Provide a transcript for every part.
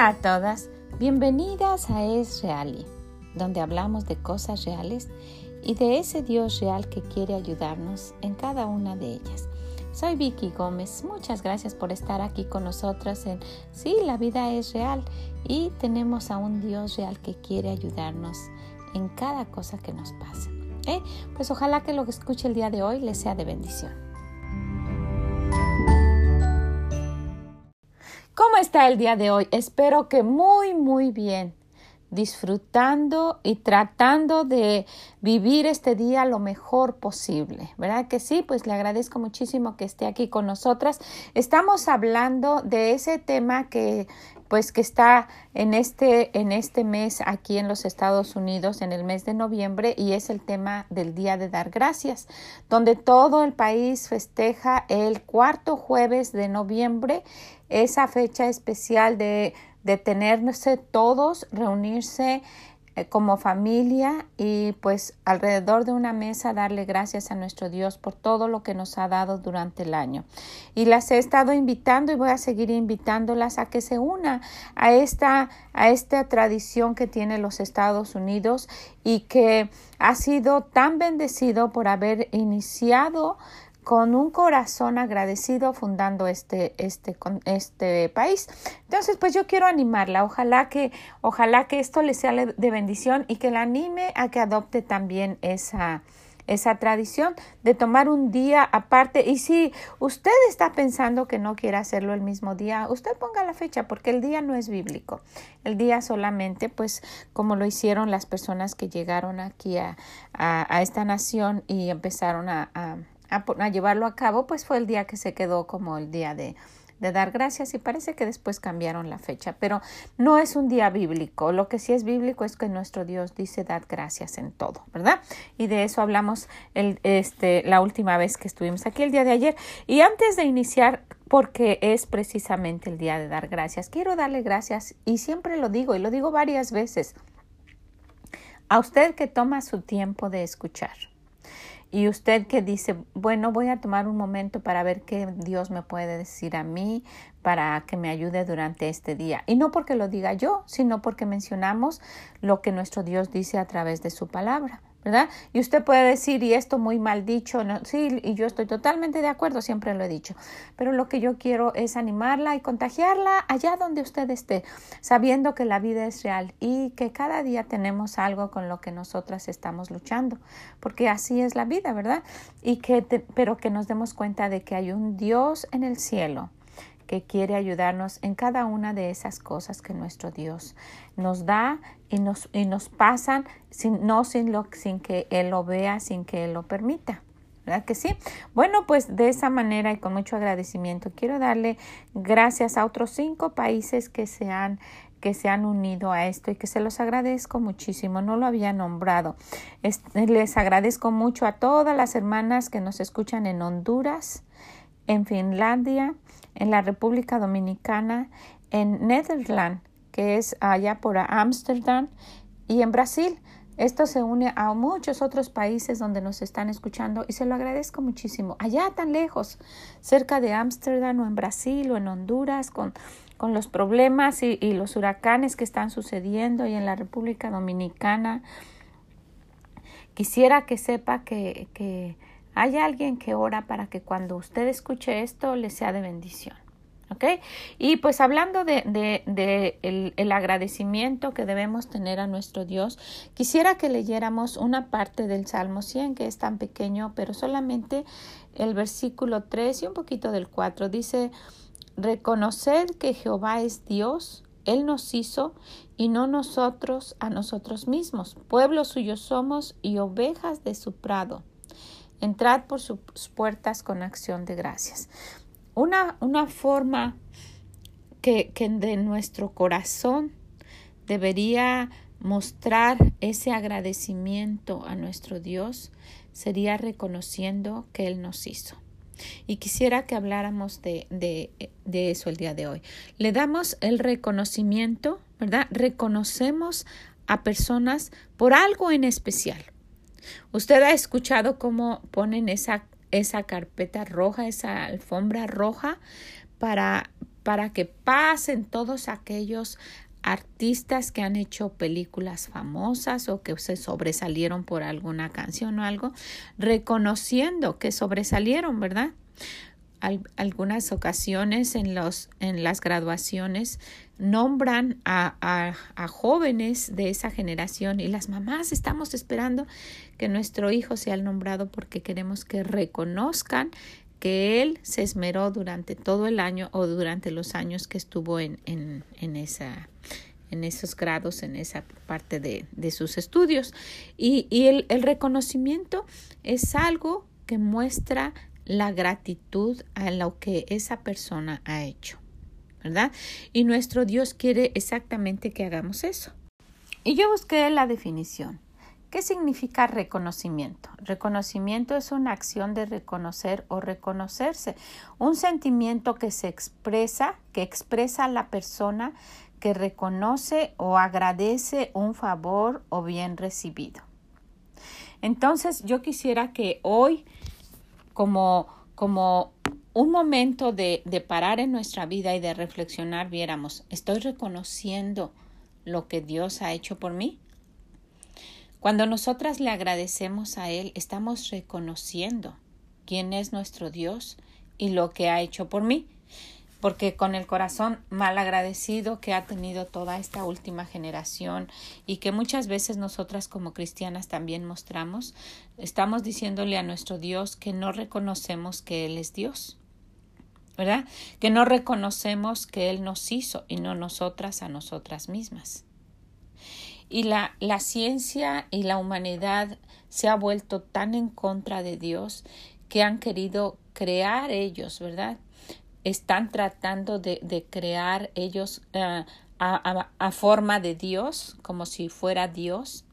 Hola a todas, bienvenidas a Es Reali, donde hablamos de cosas reales y de ese Dios real que quiere ayudarnos en cada una de ellas. Soy Vicky Gómez, muchas gracias por estar aquí con nosotras en Sí, la vida es real y tenemos a un Dios real que quiere ayudarnos en cada cosa que nos pase. ¿Eh? Pues ojalá que lo que escuche el día de hoy les sea de bendición. Está el día de hoy? Espero que muy, muy bien, disfrutando y tratando de vivir este día lo mejor posible. ¿Verdad que sí? Pues le agradezco muchísimo que esté aquí con nosotras. Estamos hablando de ese tema que pues que está en este, en este mes aquí en los Estados Unidos, en el mes de noviembre, y es el tema del Día de Dar Gracias, donde todo el país festeja el cuarto jueves de noviembre, esa fecha especial de, de tenerse todos, reunirse eh, como familia y pues alrededor de una mesa darle gracias a nuestro Dios por todo lo que nos ha dado durante el año. Y las he estado invitando y voy a seguir invitándolas a que se una a esta, a esta tradición que tiene los Estados Unidos y que ha sido tan bendecido por haber iniciado con un corazón agradecido fundando este, este, este país. Entonces, pues yo quiero animarla. Ojalá que, ojalá que esto le sea de bendición y que la anime a que adopte también esa, esa tradición de tomar un día aparte. Y si usted está pensando que no quiere hacerlo el mismo día, usted ponga la fecha porque el día no es bíblico. El día solamente, pues como lo hicieron las personas que llegaron aquí a, a, esta nación y empezaron a a, llevarlo a cabo, pues fue el día que se quedó como el día de, dar gracias y parece que después cambiaron la fecha, pero no es un día bíblico. Lo que sí es bíblico es que nuestro Dios dice dar gracias en todo, ¿verdad? Y de eso hablamos este, la última vez que estuvimos aquí el día de ayer. Y antes de iniciar, porque es precisamente el día de dar gracias, quiero darle gracias y siempre lo digo y lo digo varias veces a usted que toma su tiempo de escuchar y usted que dice, bueno, voy a tomar un momento para ver qué Dios me puede decir a mí para que me ayude durante este día. Y no porque lo diga yo, sino porque mencionamos lo que nuestro Dios dice a través de su palabra. ¿Verdad? Y usted puede decir, y esto muy mal dicho, no, sí, y yo estoy totalmente de acuerdo, siempre lo he dicho, pero lo que yo quiero es animarla y contagiarla allá donde usted esté, sabiendo que la vida es real y que cada día tenemos algo con lo que nosotras estamos luchando, porque así es la vida, ¿verdad? Y que, pero que nos demos cuenta de que hay un Dios en el cielo que quiere ayudarnos en cada una de esas cosas que nuestro Dios nos da y nos, y nos pasan, sin, no sin, lo, sin que Él lo vea, sin que Él lo permita. ¿Verdad que sí? Bueno, pues de esa manera y con mucho agradecimiento quiero darle gracias a otros cinco países que se han que se han unido a esto y que se los agradezco muchísimo. No lo había nombrado. les agradezco mucho a todas las hermanas que nos escuchan en Honduras, en Finlandia, en la República Dominicana, en Netherlands, que es allá por Ámsterdam, y en Brasil. Esto se une a muchos otros países donde nos están escuchando y se lo agradezco muchísimo. Allá tan lejos, cerca de Ámsterdam o en Brasil o en Honduras, con, con los problemas y, los huracanes que están sucediendo y en la República Dominicana. Quisiera que sepa que, que hay alguien que ora para que cuando usted escuche esto le sea de bendición. ¿Ok? Y pues hablando de, el, agradecimiento que debemos tener a nuestro Dios, quisiera que leyéramos una parte del Salmo 100, que es tan pequeño, pero solamente el versículo 3 y un poquito del 4. Dice, reconoced que Jehová es Dios, Él nos hizo y no nosotros a nosotros mismos. Pueblo suyo somos y ovejas de su prado. Entrad por sus puertas con acción de gracias. Una, una forma que, que de nuestro corazón debería mostrar ese agradecimiento a nuestro Dios sería reconociendo que Él nos hizo. Y quisiera que habláramos de, de, de, eso el día de hoy. Le damos el reconocimiento, ¿verdad? Reconocemos a personas por algo en especial. Usted ha escuchado cómo ponen esa, esa carpeta roja, esa alfombra roja para, para que pasen todos aquellos artistas que han hecho películas famosas o que se sobresalieron por alguna canción o algo, reconociendo que sobresalieron, ¿verdad? algunas ocasiones en, los, en las graduaciones nombran a, jóvenes de esa generación y las mamás estamos esperando que nuestro hijo sea nombrado porque queremos que reconozcan que él se esmeró durante todo el año o durante los años que estuvo en, en, en esa en esos grados, en esa parte de, de sus estudios. Y, y el reconocimiento es algo que muestra la gratitud a lo que esa persona ha hecho, ¿verdad? Y nuestro Dios quiere exactamente que hagamos eso. Y yo busqué la definición. ¿Qué significa reconocimiento? Reconocimiento es una acción de reconocer o reconocerse, un sentimiento que se expresa, que expresa a la persona que reconoce o agradece un favor o bien recibido. Entonces yo quisiera que hoy, como, como un momento de, de parar en nuestra vida y de reflexionar, viéramos, ¿estoy reconociendo lo que Dios ha hecho por mí? Cuando nosotras le agradecemos a Él, estamos reconociendo quién es nuestro Dios y lo que ha hecho por mí. Porque con el corazón mal agradecido que ha tenido toda esta última generación y que muchas veces nosotras como cristianas también mostramos, estamos diciéndole a nuestro Dios que no reconocemos que Él es Dios. ¿Verdad? Que no reconocemos que Él nos hizo y no nosotras a nosotras mismas y la, la ciencia y la humanidad se ha vuelto tan en contra de Dios que han querido crear ellos, ¿verdad? Están tratando de, de crear ellos uh, a, a, forma de Dios, como si fuera Dios,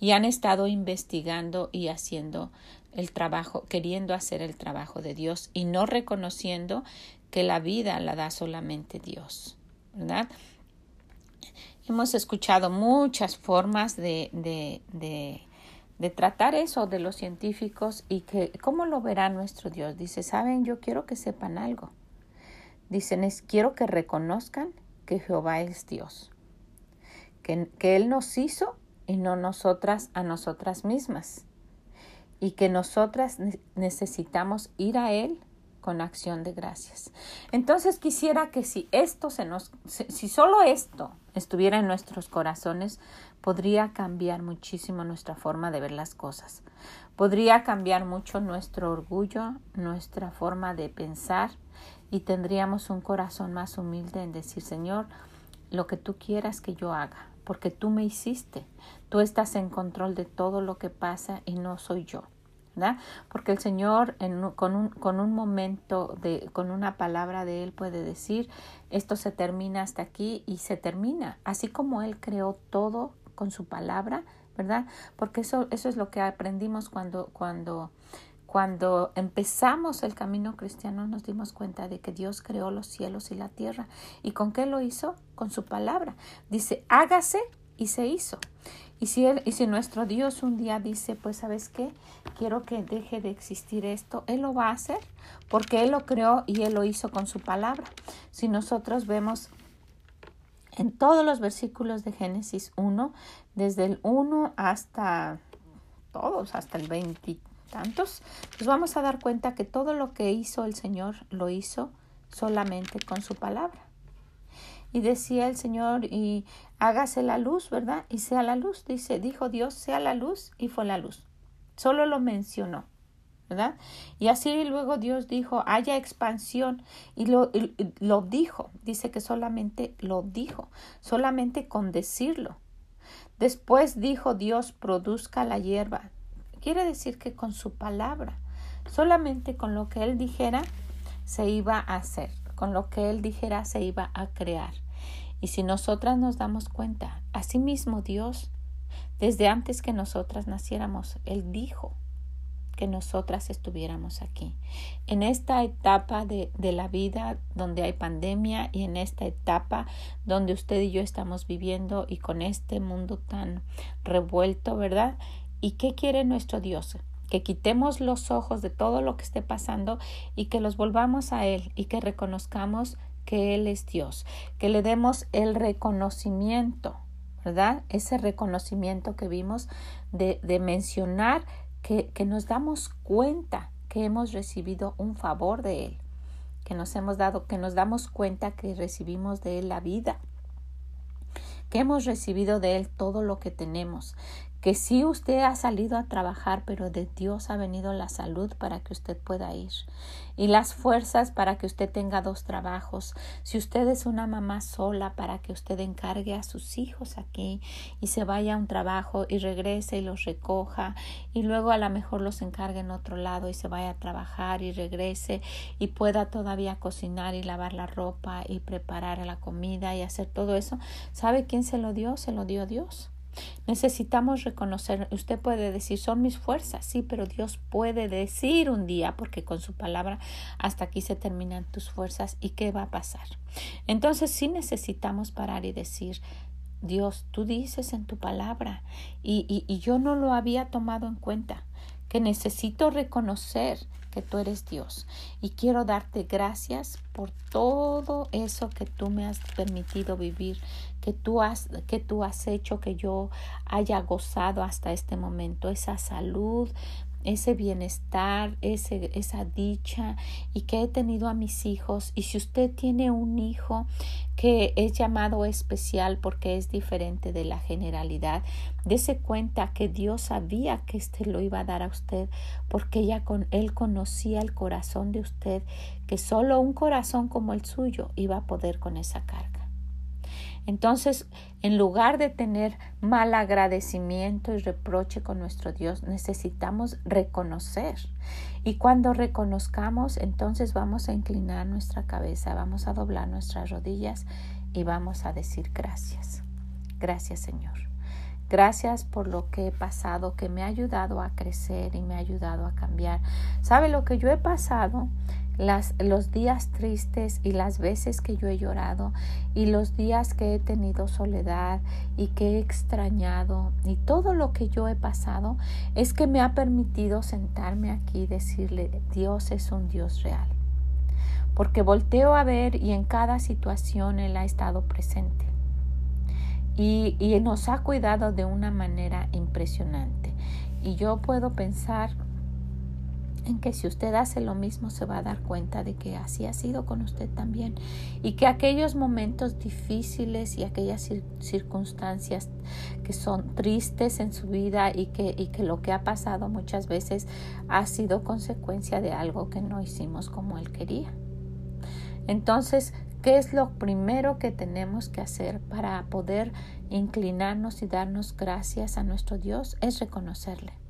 y han estado investigando y haciendo el trabajo, queriendo hacer el trabajo de Dios y no reconociendo que la vida la da solamente Dios, ¿verdad? Hemos escuchado muchas formas de, de, de, tratar eso de los científicos y que cómo lo verá nuestro Dios. Dice, saben, yo quiero que sepan algo. Dicen, es quiero que reconozcan que Jehová es Dios, que, que Él nos hizo y no nosotras a nosotras mismas, y que nosotras necesitamos ir a Él con acción de gracias. Entonces quisiera que si esto se nos, si solo esto estuviera en nuestros corazones, podría cambiar muchísimo nuestra forma de ver las cosas. Podría cambiar mucho nuestro orgullo, nuestra forma de pensar y tendríamos un corazón más humilde en decir, Señor, lo que tú quieras que yo haga, porque tú me hiciste, tú estás en control de todo lo que pasa y no soy yo. Porque el Señor con, un, con un momento, de, con una palabra de Él puede decir, esto se termina hasta aquí y se termina, así como Él creó todo con su palabra, ¿verdad? Porque eso, eso es lo que aprendimos cuando, cuando, cuando empezamos el camino cristiano nos dimos cuenta de que Dios creó los cielos y la tierra. ¿Y con qué lo hizo? Con su palabra. Dice, hágase y se hizo. Y si, él, y si nuestro Dios un día dice, pues sabes qué, quiero que deje de existir esto, Él lo va a hacer porque Él lo creó y Él lo hizo con su palabra. Si nosotros vemos en todos los versículos de Génesis 1, desde el 1 hasta todos, hasta el veintitantos, nos vamos a dar cuenta que todo lo que hizo el Señor lo hizo solamente con su palabra. Y decía el Señor, y hágase la luz, ¿verdad? Y sea la luz. Dice, dijo Dios, sea la luz, y fue la luz. Solo lo mencionó, ¿verdad? Y así luego Dios dijo, haya expansión, y lo, lo dijo. Dice que solamente lo dijo, solamente con decirlo. Después dijo Dios, produzca la hierba. Quiere decir que con su palabra, solamente con lo que él dijera, se iba a hacer, con lo que él dijera, se iba a crear. Y si nosotras nos damos cuenta, asimismo Dios, desde antes que nosotras naciéramos, Él dijo que nosotras estuviéramos aquí. En esta etapa de, de, la vida donde hay pandemia y en esta etapa donde usted y yo estamos viviendo y con este mundo tan revuelto, ¿verdad? ¿Y qué quiere nuestro Dios? Que quitemos los ojos de todo lo que esté pasando y que los volvamos a Él y que reconozcamos que Él es Dios, que le demos el reconocimiento, ¿verdad? Ese reconocimiento que vimos de, de mencionar que, que nos damos cuenta que hemos recibido un favor de Él, que nos hemos dado, que nos damos cuenta que recibimos de Él la vida, que hemos recibido de Él todo lo que tenemos, que si usted ha salido a trabajar, pero de Dios ha venido la salud para que usted pueda ir y las fuerzas para que usted tenga dos trabajos. Si usted es una mamá sola, para que usted encargue a sus hijos aquí y se vaya a un trabajo y regrese y los recoja y luego a lo mejor los encargue en otro lado y se vaya a trabajar y regrese y pueda todavía cocinar y lavar la ropa y preparar la comida y hacer todo eso. ¿Sabe quién se lo dio? Se lo dio Dios. Necesitamos reconocer, usted puede decir, son mis fuerzas, sí, pero Dios puede decir un día, porque con su palabra hasta aquí se terminan tus fuerzas y qué va a pasar. Entonces sí necesitamos parar y decir, Dios, tú dices en tu palabra y, y, y yo no lo había tomado en cuenta, que necesito reconocer que tú eres Dios. Y quiero darte gracias por todo eso que tú me has permitido vivir, que tú has, que tú has hecho que yo haya gozado hasta este momento, esa salud, ese bienestar, ese, esa dicha y que he tenido a mis hijos. Y si usted tiene un hijo que es llamado especial porque es diferente de la generalidad, dése cuenta que Dios sabía que éste lo iba a dar a usted porque ella con, él conocía el corazón de usted, que solo un corazón como el suyo iba a poder con esa carga. Entonces, en lugar de tener mal agradecimiento y reproche con nuestro Dios, necesitamos reconocer. Y cuando reconozcamos, entonces vamos a inclinar nuestra cabeza, vamos a doblar nuestras rodillas y vamos a decir gracias. Gracias Señor. Gracias por lo que he pasado, que me ha ayudado a crecer y me ha ayudado a cambiar. ¿Sabe lo que yo he pasado? Las, los días tristes y las veces que yo he llorado y los días que he tenido soledad y que he extrañado y todo lo que yo he pasado es que me ha permitido sentarme aquí y decirle Dios es un Dios real. Porque volteo a ver y en cada situación Él ha estado presente. Y, y nos ha cuidado de una manera impresionante. Y yo puedo pensar en que si usted hace lo mismo se va a dar cuenta de que así ha sido con usted también y que aquellos momentos difíciles y aquellas circunstancias que son tristes en su vida y que, y que lo que ha pasado muchas veces ha sido consecuencia de algo que no hicimos como él quería. Entonces, ¿qué es lo primero que tenemos que hacer para poder inclinarnos y darnos gracias a nuestro Dios? Es reconocerle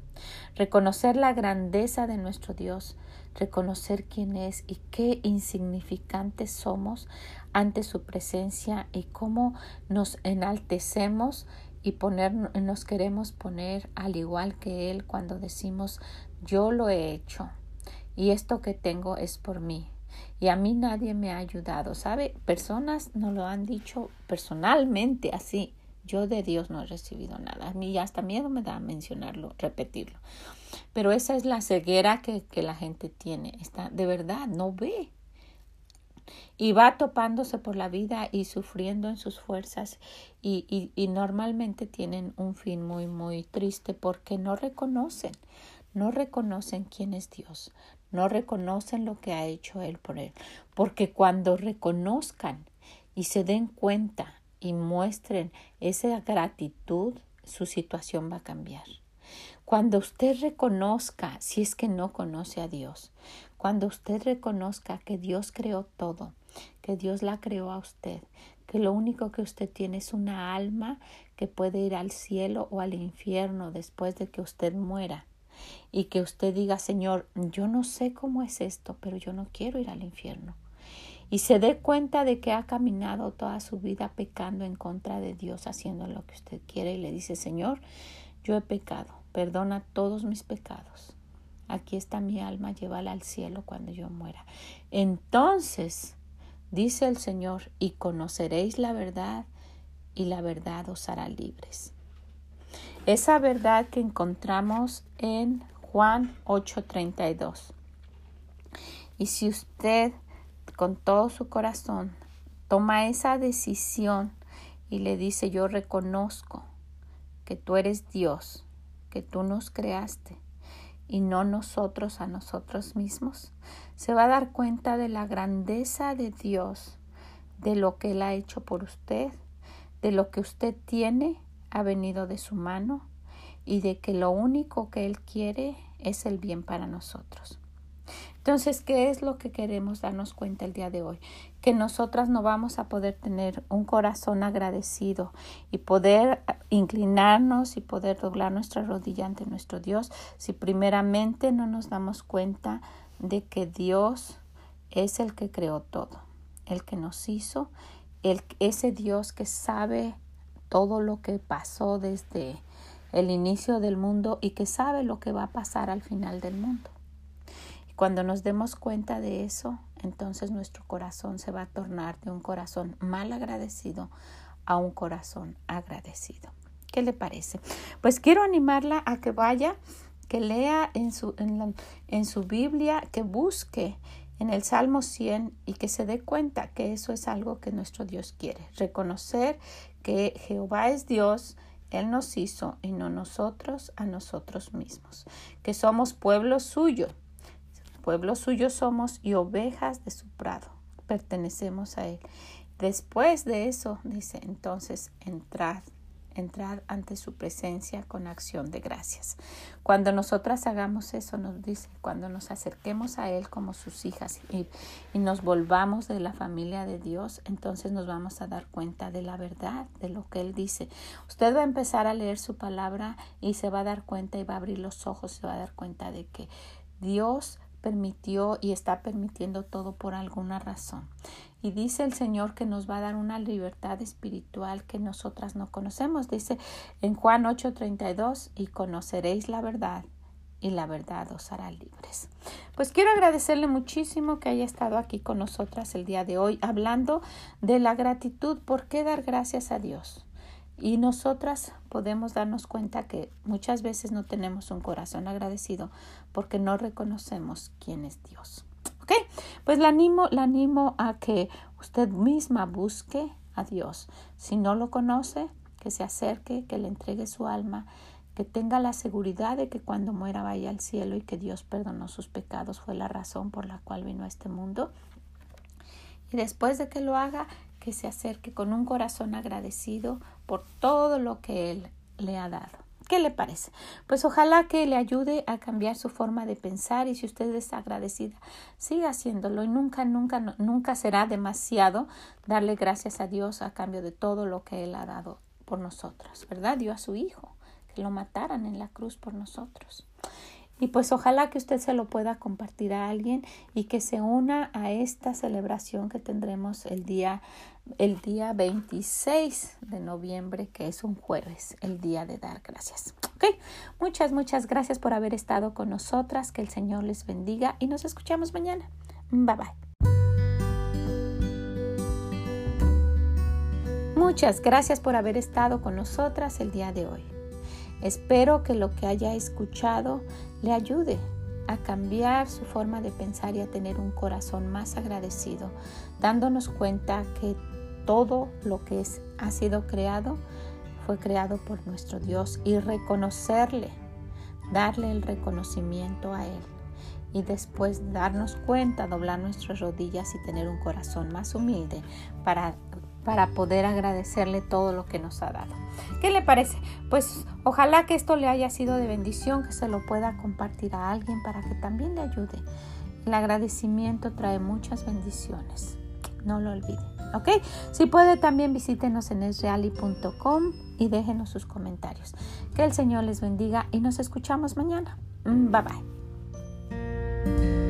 reconocer la grandeza de nuestro Dios, reconocer quién es y qué insignificantes somos ante su presencia y cómo nos enaltecemos y poner, nos queremos poner al igual que Él cuando decimos yo lo he hecho y esto que tengo es por mí. Y a mí nadie me ha ayudado, ¿sabe? Personas nos lo han dicho personalmente así. Yo de Dios no he recibido nada. A mí hasta miedo me da mencionarlo, repetirlo. Pero esa es la ceguera que, que la gente tiene. Está, de verdad, no ve. Y va topándose por la vida y sufriendo en sus fuerzas y, y, y normalmente tienen un fin muy, muy triste porque no reconocen, no reconocen quién es Dios, no reconocen lo que ha hecho Él por Él. Porque cuando reconozcan y se den cuenta y muestren esa gratitud, su situación va a cambiar. Cuando usted reconozca, si es que no conoce a Dios, cuando usted reconozca que Dios creó todo, que Dios la creó a usted, que lo único que usted tiene es una alma que puede ir al cielo o al infierno después de que usted muera, y que usted diga, Señor, yo no sé cómo es esto, pero yo no quiero ir al infierno y se dé cuenta de que ha caminado toda su vida pecando en contra de Dios, haciendo lo que usted quiere y le dice, Señor, yo he pecado, perdona todos mis pecados. Aquí está mi alma, llévala al cielo cuando yo muera. Entonces, dice el Señor, y conoceréis la verdad, y la verdad os hará libres. Esa verdad que encontramos en Juan 8:32. Y si usted con todo su corazón toma esa decisión y le dice, yo reconozco que tú eres Dios, que tú nos creaste y no nosotros a nosotros mismos, se va a dar cuenta de la grandeza de Dios, de lo que Él ha hecho por usted, de lo que usted tiene ha venido de su mano y de que lo único que Él quiere es el bien para nosotros. Entonces, ¿qué es lo que queremos darnos cuenta el día de hoy? Que nosotras no vamos a poder tener un corazón agradecido y poder inclinarnos y poder doblar nuestra rodilla ante nuestro Dios si primeramente no nos damos cuenta de que Dios es el que creó todo, el que nos hizo, el, ese Dios que sabe todo lo que pasó desde el inicio del mundo y que sabe lo que va a pasar al final del mundo. Cuando nos demos cuenta de eso, entonces nuestro corazón se va a tornar de un corazón mal agradecido a un corazón agradecido. ¿Qué le parece? Pues quiero animarla a que vaya, que lea en su, en, en su Biblia, que busque en el Salmo 100 y que se dé cuenta que eso es algo que nuestro Dios quiere. Reconocer que Jehová es Dios, Él nos hizo y no nosotros a nosotros mismos, que somos pueblo suyo, pueblo suyo somos y ovejas de su prado, pertenecemos a Él. Después de eso, dice, entonces entrad entrar ante su presencia con acción de gracias. Cuando nosotras hagamos eso, nos dice, cuando nos acerquemos a Él como sus hijas y, nos volvamos de la familia de Dios, entonces nos vamos a dar cuenta de la verdad, de lo que Él dice. Usted va a empezar a leer su palabra y se va a dar cuenta y va a abrir los ojos, se va a dar cuenta de que Dios permitió y está permitiendo todo por alguna razón. Y dice el Señor que nos va a dar una libertad espiritual que nosotras no conocemos. Dice en Juan 8:32, y conoceréis la verdad y la verdad os hará libres. Pues quiero agradecerle muchísimo que haya estado aquí con nosotras el día de hoy hablando de la gratitud. ¿Por qué dar gracias a Dios? Y nosotras podemos darnos cuenta que muchas veces no tenemos un corazón agradecido porque no reconocemos quién es Dios. ¿Ok? Pues la animo, la animo a que usted misma busque a Dios. Si no lo conoce, que se acerque, que le entregue su alma, que tenga la seguridad de que cuando muera vaya al cielo y que Dios perdonó sus pecados fue la razón por la cual vino a este mundo. Y después de que lo haga, que se acerque con un corazón agradecido por todo lo que Él le ha dado. ¿Qué le parece? Pues ojalá que le ayude a cambiar su forma de pensar y si usted es agradecida, siga haciéndolo y nunca, nunca, nunca será demasiado darle gracias a Dios a cambio de todo lo que Él ha dado por nosotros, ¿verdad? Dio a su Hijo, que lo mataran en la cruz por nosotros. Y pues ojalá que usted se lo pueda compartir a alguien y que se una a esta celebración que tendremos el día, el día 26 de noviembre, que es un jueves, el día de dar gracias. Ok, muchas, muchas gracias por haber estado con nosotras. Que el Señor les bendiga y nos escuchamos mañana. Bye bye. Muchas gracias por haber estado con nosotras el día de hoy. Espero que lo que haya escuchado le ayude a cambiar su forma de pensar y a tener un corazón más agradecido, dándonos cuenta que todo lo que es, ha sido creado fue creado por nuestro Dios y reconocerle, darle el reconocimiento a Él y después darnos cuenta, doblar nuestras rodillas y tener un corazón más humilde para para poder agradecerle todo lo que nos ha dado. ¿Qué le parece? Pues ojalá que esto le haya sido de bendición, que se lo pueda compartir a alguien para que también le ayude. El agradecimiento trae muchas bendiciones. No lo olvide. ¿ok? Si puede también visítenos en esreali.com y déjenos sus comentarios. Que el Señor les bendiga y nos escuchamos mañana. Mm, bye bye.